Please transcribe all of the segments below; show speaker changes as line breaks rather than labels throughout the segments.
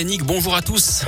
Bonjour à tous.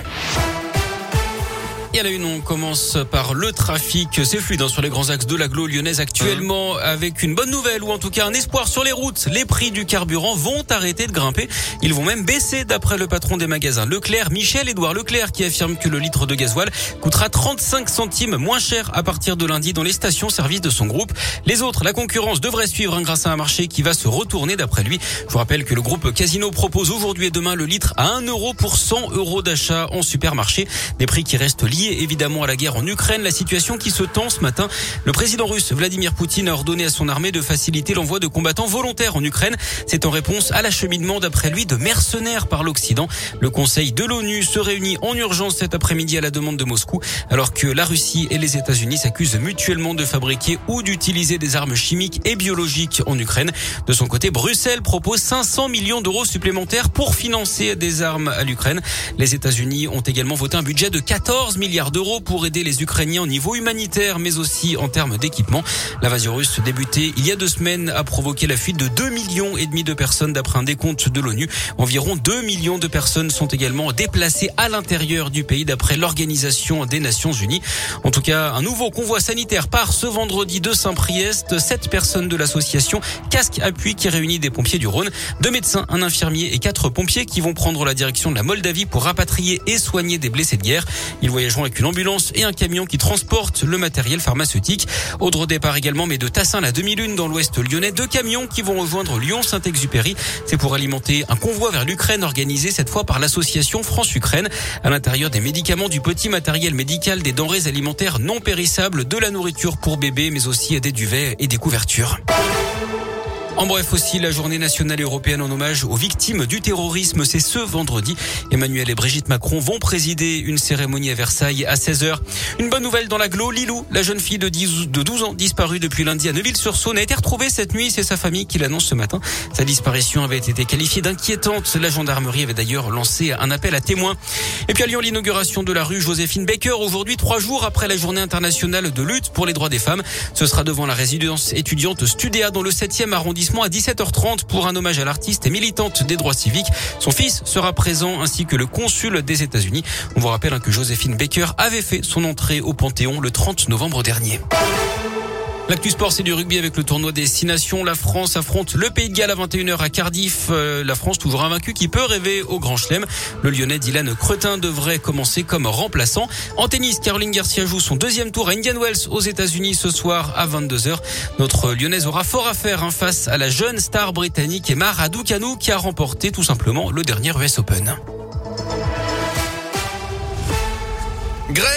Et à la une, on commence par le trafic. C'est fluide hein, sur les grands axes de l'agglo lyonnaise actuellement avec une bonne nouvelle ou en tout cas un espoir sur les routes. Les prix du carburant vont arrêter de grimper. Ils vont même baisser d'après le patron des magasins Leclerc, Michel-Édouard Leclerc, qui affirme que le litre de gasoil coûtera 35 centimes moins cher à partir de lundi dans les stations-service de son groupe. Les autres, la concurrence devrait suivre hein, grâce à un marché qui va se retourner d'après lui. Je vous rappelle que le groupe Casino propose aujourd'hui et demain le litre à 1 euro pour 100 euros d'achat en supermarché. Des prix qui restent évidemment à la guerre en Ukraine, la situation qui se tend ce matin. Le président russe Vladimir Poutine a ordonné à son armée de faciliter l'envoi de combattants volontaires en Ukraine. C'est en réponse à l'acheminement d'après lui de mercenaires par l'Occident. Le Conseil de l'ONU se réunit en urgence cet après-midi à la demande de Moscou, alors que la Russie et les États-Unis s'accusent mutuellement de fabriquer ou d'utiliser des armes chimiques et biologiques en Ukraine. De son côté, Bruxelles propose 500 millions d'euros supplémentaires pour financer des armes à l'Ukraine. Les États-Unis ont également voté un budget de 14 milliards d'euros pour aider les Ukrainiens au niveau humanitaire, mais aussi en termes d'équipement. L'invasion russe débutée il y a deux semaines a provoqué la fuite de 2 millions et demi de personnes d'après un décompte de l'ONU. Environ 2 millions de personnes sont également déplacées à l'intérieur du pays d'après l'Organisation des Nations Unies. En tout cas, un nouveau convoi sanitaire part ce vendredi de Saint-Priest. Sept personnes de l'association Casque Appui qui réunit des pompiers du Rhône, deux médecins, un infirmier et quatre pompiers qui vont prendre la direction de la Moldavie pour rapatrier et soigner des blessés de guerre. Ils voyageront avec une ambulance et un camion qui transporte le matériel pharmaceutique. Autre départ également, mais de Tassin la demi-lune dans l'ouest lyonnais, deux camions qui vont rejoindre Lyon-Saint-Exupéry. C'est pour alimenter un convoi vers l'Ukraine organisé cette fois par l'association France-Ukraine. À l'intérieur des médicaments, du petit matériel médical, des denrées alimentaires non périssables, de la nourriture pour bébés, mais aussi des duvets et des couvertures. En bref aussi, la journée nationale européenne en hommage aux victimes du terrorisme, c'est ce vendredi. Emmanuel et Brigitte Macron vont présider une cérémonie à Versailles à 16h. Une bonne nouvelle dans l'agglo, Lilou, la jeune fille de, 10, de 12 ans disparue depuis lundi à Neuville-sur-Saône, a été retrouvée cette nuit. C'est sa famille qui l'annonce ce matin. Sa disparition avait été qualifiée d'inquiétante. La gendarmerie avait d'ailleurs lancé un appel à témoins. Et puis à l'inauguration de la rue Joséphine Baker aujourd'hui, trois jours après la journée internationale de lutte pour les droits des femmes. Ce sera devant la résidence étudiante Studéa dans le 7e arrondissement à 17h30 pour un hommage à l'artiste et militante des droits civiques. Son fils sera présent ainsi que le consul des États-Unis. On vous rappelle hein, que Joséphine Baker avait fait son entrée au Panthéon le 30 novembre dernier. L'actu sport, c'est du rugby avec le tournoi des Six Nations. La France affronte le Pays de Galles à 21h à Cardiff. Euh, la France toujours invaincue qui peut rêver au Grand Chelem. Le Lyonnais Dylan Cretin devrait commencer comme remplaçant. En tennis, Caroline Garcia joue son deuxième tour à Indian Wells aux États-Unis ce soir à 22h. Notre Lyonnaise aura fort à faire hein, face à la jeune star britannique Emma Raducanu qui a remporté tout simplement le dernier US Open. Greg